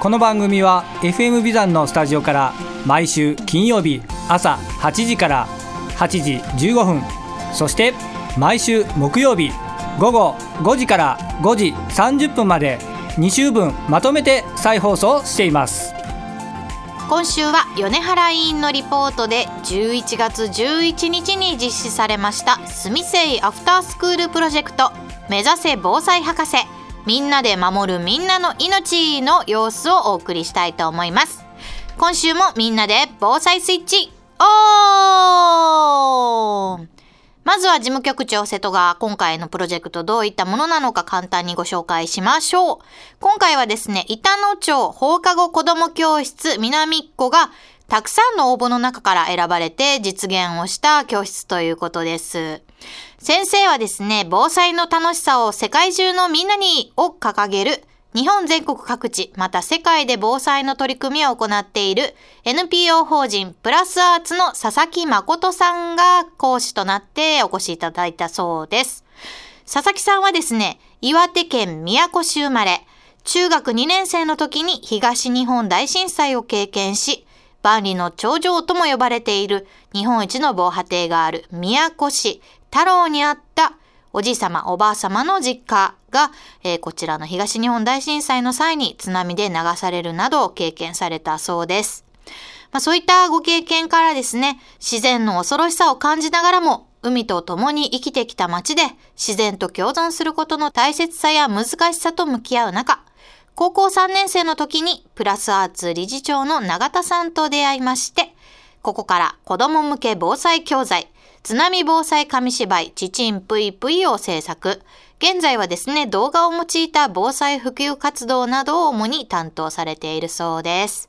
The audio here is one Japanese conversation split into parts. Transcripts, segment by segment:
この番組は FM ビザンのスタジオから毎週金曜日朝8時から8時15分そして毎週木曜日午後5時から5時30分まで2週分まとめて再放送しています。今週は米原委員のリポートで11月11日に実施されました住み生アフタースクールプロジェクト目指せ防災博士。みんなで守るみんなの命の様子をお送りしたいと思います今週もみんなで防災スイッチオンまずは事務局長瀬戸が今回のプロジェクトどういったものなのか簡単にご紹介しましょう。今回はですね、板野町放課後子ども教室南っ子がたくさんの応募の中から選ばれて実現をした教室ということです。先生はですね、防災の楽しさを世界中のみんなにを掲げる日本全国各地、また世界で防災の取り組みを行っている NPO 法人プラスアーツの佐々木誠さんが講師となってお越しいただいたそうです。佐々木さんはですね、岩手県宮古市生まれ、中学2年生の時に東日本大震災を経験し、万里の長城とも呼ばれている日本一の防波堤がある宮古市太郎にあったおじい様、おばあ様の実家が、えー、こちらの東日本大震災の際に津波で流されるなどを経験されたそうです。まあ、そういったご経験からですね、自然の恐ろしさを感じながらも、海と共に生きてきた街で自然と共存することの大切さや難しさと向き合う中、高校3年生の時にプラスアーツ理事長の永田さんと出会いまして、ここから子供向け防災教材、津波防災紙芝居、ちちんぷいぷいを制作。現在はですね、動画を用いた防災普及活動などを主に担当されているそうです。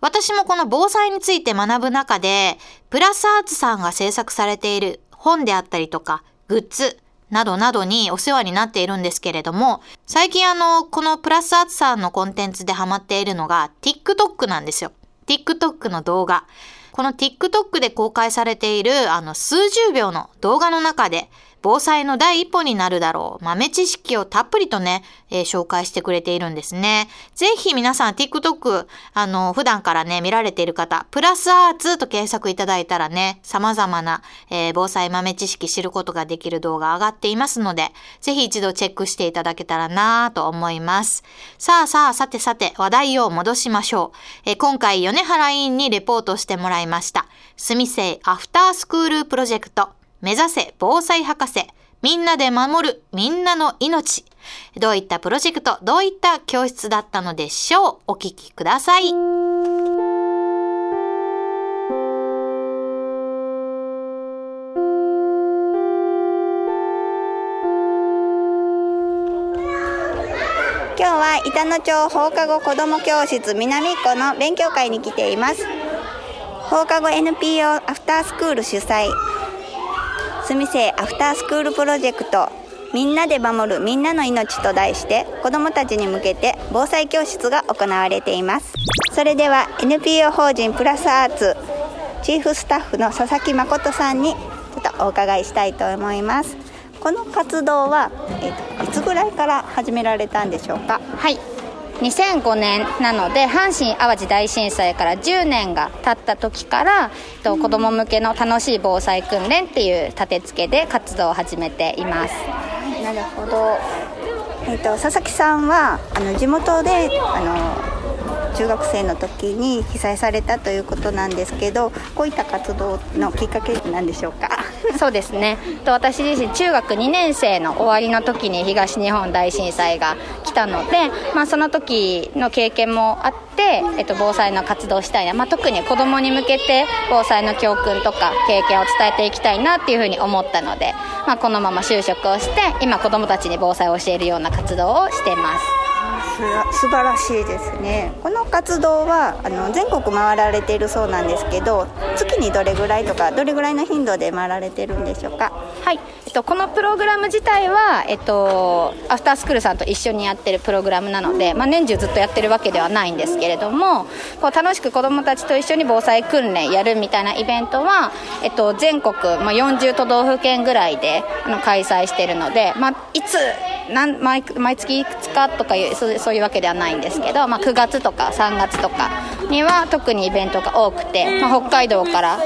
私もこの防災について学ぶ中で、プラスアーツさんが制作されている本であったりとか、グッズなどなどにお世話になっているんですけれども、最近あの、このプラスアーツさんのコンテンツでハマっているのが TikTok なんですよ。TikTok の動画。この TikTok で公開されているあの数十秒の動画の中で防災の第一歩になるだろう豆知識をたっぷりとね、えー、紹介してくれているんですね。ぜひ皆さん TikTok、あの、普段からね、見られている方、プラスアーツと検索いただいたらね、様々な、えー、防災豆知識知ることができる動画上がっていますので、ぜひ一度チェックしていただけたらなと思います。さあさあ、さてさて、話題を戻しましょう。えー、今回、米原委員にレポートしてもらいました。すみせいアフタースクールプロジェクト。目指せ防災博士、みんなで守るみんなの命。どういったプロジェクト、どういった教室だったのでしょう？お聞きください。今日は板野町放課後子ども教室南っ子の勉強会に来ています放課後 NPO アフタースクール主催住み生アフタースクールプロジェクトみんなで守るみんなの命と題して子どもたちに向けて防災教室が行われています。それでは NPO 法人プラスアーツチーフスタッフの佐々木誠さんにちょっとお伺いしたいと思います。この活動は、えーと、いつぐらいから始められたんでしょうか？はい。2005年なので阪神・淡路大震災から10年が経った時からと子ども向けの楽しい防災訓練っていう立て付けで活動を始めています。なるほどえーと、佐々木さんはあの地元であの中学生の時に被災されたということなんですけどこういった活動のきっかけなんでしょうか？そうですね。と私自身中学2年生の終わりの時に東日本大震災が来たので、まあ、その時の経験もあって、えっと、防災の活動をしたいな、まあ、特に子どもに向けて防災の教訓とか経験を伝えていきたいなっていうふうに思ったので、まあ、このまま就職をして今子どもたちに防災を教えるような活動をしています。す素晴らしいですね。この活動はあの全国回られているそうなんですけど月にどれぐらいとかどれぐらいの頻度で回られてるんでしょうか？はい、と、このプログラム自体は、えっと、アフタースクールさんと一緒にやってるプログラムなので、まあ、年中ずっとやってるわけではないんですけれどもこう楽しく子どもたちと一緒に防災訓練やるみたいなイベントは、えっと、全国、まあ、40都道府県ぐらいであの開催してるので、まあ、いつなん毎毎月いくつかとかいうそうそういうわけではないんですけど、まあ、9月とか3月とかには特にイベントが多くて、まあ、北海道から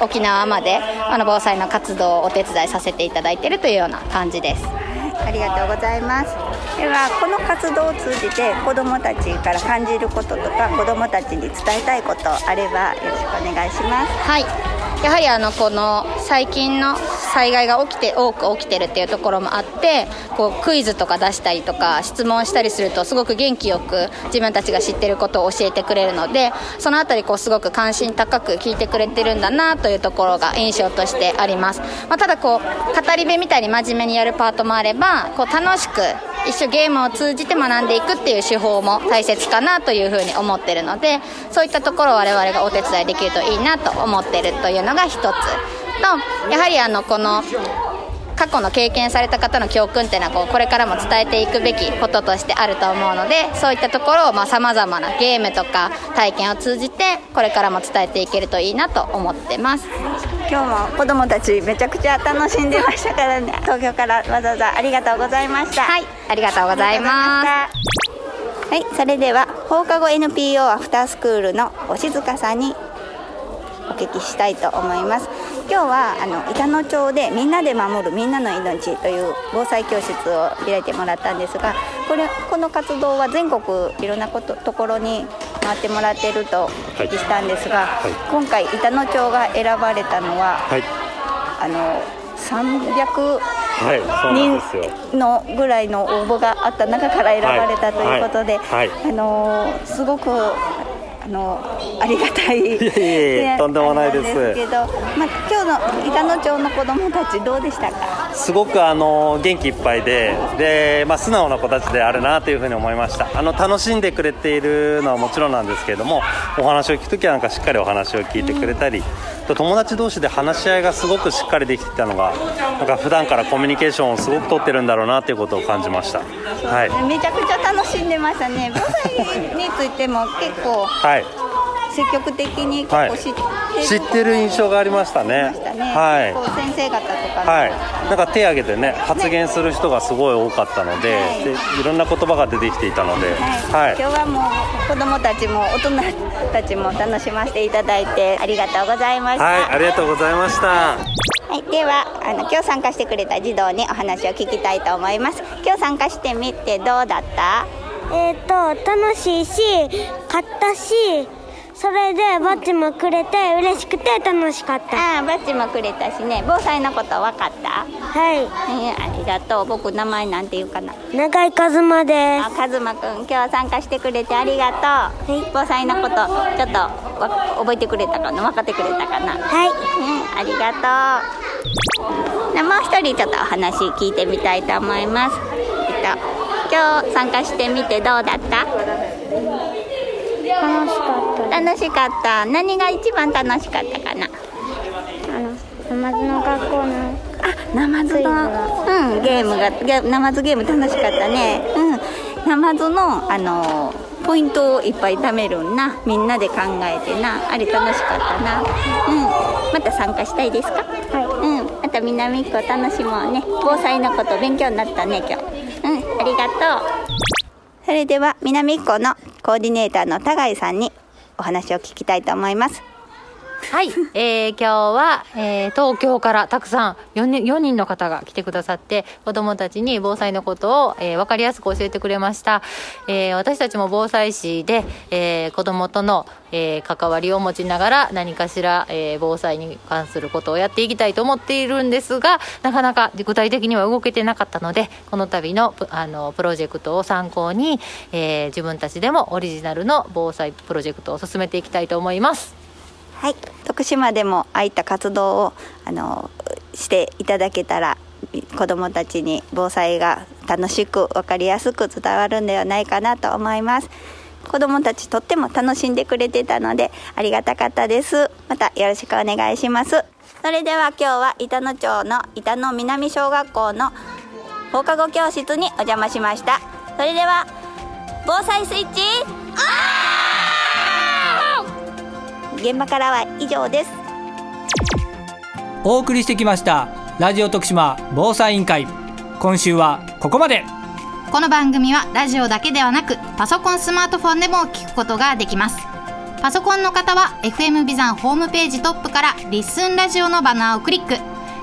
沖縄まであの防災の活動をお手伝いさせていただいているというような感じです。ありがとうございます。ではこの活動を通じて子どもたちから感じることとか子どもたちに伝えたいことあればよろしくお願いします。はいやはりあのこの最近の災害が起きて多く起きてるっていうところもあってこうクイズとか出したりとか質問したりするとすごく元気よく自分たちが知ってることを教えてくれるのでそのあたりこうすごく関心高く聞いてくれてるんだなというところが印象としてあります、まあ、ただこう語り部みたいに真面目にやるパートもあればこう楽しく一緒ゲームを通じて学んでいくっていう手法も大切かなというふうに思ってるのでそういったところを我々がお手伝いできるといいなと思ってるというのが一つとやはりあのこの過去の経験された方の教訓っていうのはこうこれからも伝えていくべきこととしてあると思うのでそういったところをさまざ、まなゲームとか体験を通じてこれからも伝えていけるといいなと思ってます。今日も子どもたちめちゃくちゃ楽しんでましたからね。東京からわざわざありがとうございました。はい。ありがとうございます。はい。それでは放課後 NPO アフタースクールの押塚さんにお聞きしたいと思います今日はあの板野町でみんなで守るみんなの命という防災教室を開いてもらったんですがこれこの活動は全国いろんなことところに回ってもらっているとお聞きしたんですが、はいはい今回板野町が選ばれたのははい、あの300はい、そうなんですよ。人のぐらいの応募があった中から選ばれたということで、あのすごくあのありがたいねとんでもないです。けど、まあ、今日の板野町の子どもたちどうでしたか？すごくあの元気いっぱいで、で、まあ素直な子たちであるなというふうに思いました。あの楽しんでくれているのはもちろんなんですけれども、お話を聞くときはなんかしっかりお話を聞いてくれたり、と友達同士で話し合いがすごくしっかりできてたのが、なんか普段からコミュニケーションをすごく取ってるんだろうなということを感じました。はい。めちゃくちゃ楽しんでましたね防災についても結構はい。積極的に結構知ってる、知ってる印象がありましたね。たね、はい。こう先生方とかも、はい、なんか手挙げてね発言する人がすごい多かったので,、はいでいろんな言葉が出てきていたので、はいはい今日はもう子どもたちも大人たちも楽しませていただいてありがとうございました。はい、ありがとうございました。はい、ではあの今日参加してくれた児童にお話を聞きたいと思います。今日参加してみてどうだった？えっ、と楽しいし買ったしそれでバッジもくれて嬉しくて楽しかったああバッジもくれたしね防災のこと分かった？はいえーありがとう。僕名前なんて言うかな。長井和馬であカズマくん今日参加してくれてありがとう。防災のことちょっとわ覚えてくれたかな？分かってくれたかな？すはいうん、ありがとう。でもう一人ちょっとお話聞いてみたいと思います。えっと、今日参加してみてどうだった？楽しかった。何が一番楽しかったかな？あのナマズの学校の。あ、ナマズの、うん、ゲームが、ゲナマズゲーム楽しかったね。うん、ナマズの、あの。ポイントをいっぱい貯めるんな。みんなで考えてな。あれ楽しかったな。うん。また参加したいですか？はい。うん。また南っ子楽しもうね。防災のこと勉強になったね今日。うん。ありがとう。それでは南っ子のコーディネーターの田貝さんにお話を聞きたいと思います。はい、えー、今日は、えー、東京からたくさん 4, 人4人の方が来てくださって子どもたちに防災のことを、えー、分かりやすく教えてくれました、えー、私たちも防災士で、えー、子どもとの、えー、関わりを持ちながら何かしら、えー、防災に関することをやっていきたいと思っているんですがなかなか具体的には動けてなかったのでこの度のプあのプロジェクトを参考に、えー、自分たちでもオリジナルの防災プロジェクトを進めていきたいと思います。はい、徳島でもああいった活動をあのしていただけたら子どもたちに防災が楽しく分かりやすく伝わるんではないかなと思います。子どもたちとっても楽しんでくれてたのでありがたかったです。またよろしくお願いします。それでは今日は板野町の板野南小学校の放課後教室にお邪魔しました。それでは防災スイッチ現場からは以上です。お送りしてきましたラジオ徳島防災委員会。今週はここまで。この番組はラジオだけではなくパソコンスマートフォンでも聞くことができます。パソコンの方は FM ビザンホームページトップからリッスンラジオのバナーをクリック。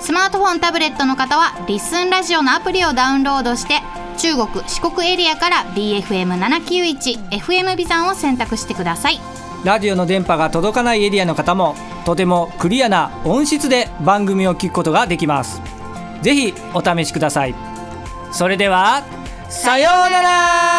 スマートフォンタブレットの方はリッスンラジオのアプリをダウンロードして中国四国エリアから BFM791FM ビザンを選択してくださいラジオの電波が届かないエリアの方もとてもクリアな音質で番組を聞くことができます。是非お試しください。それではさようなら。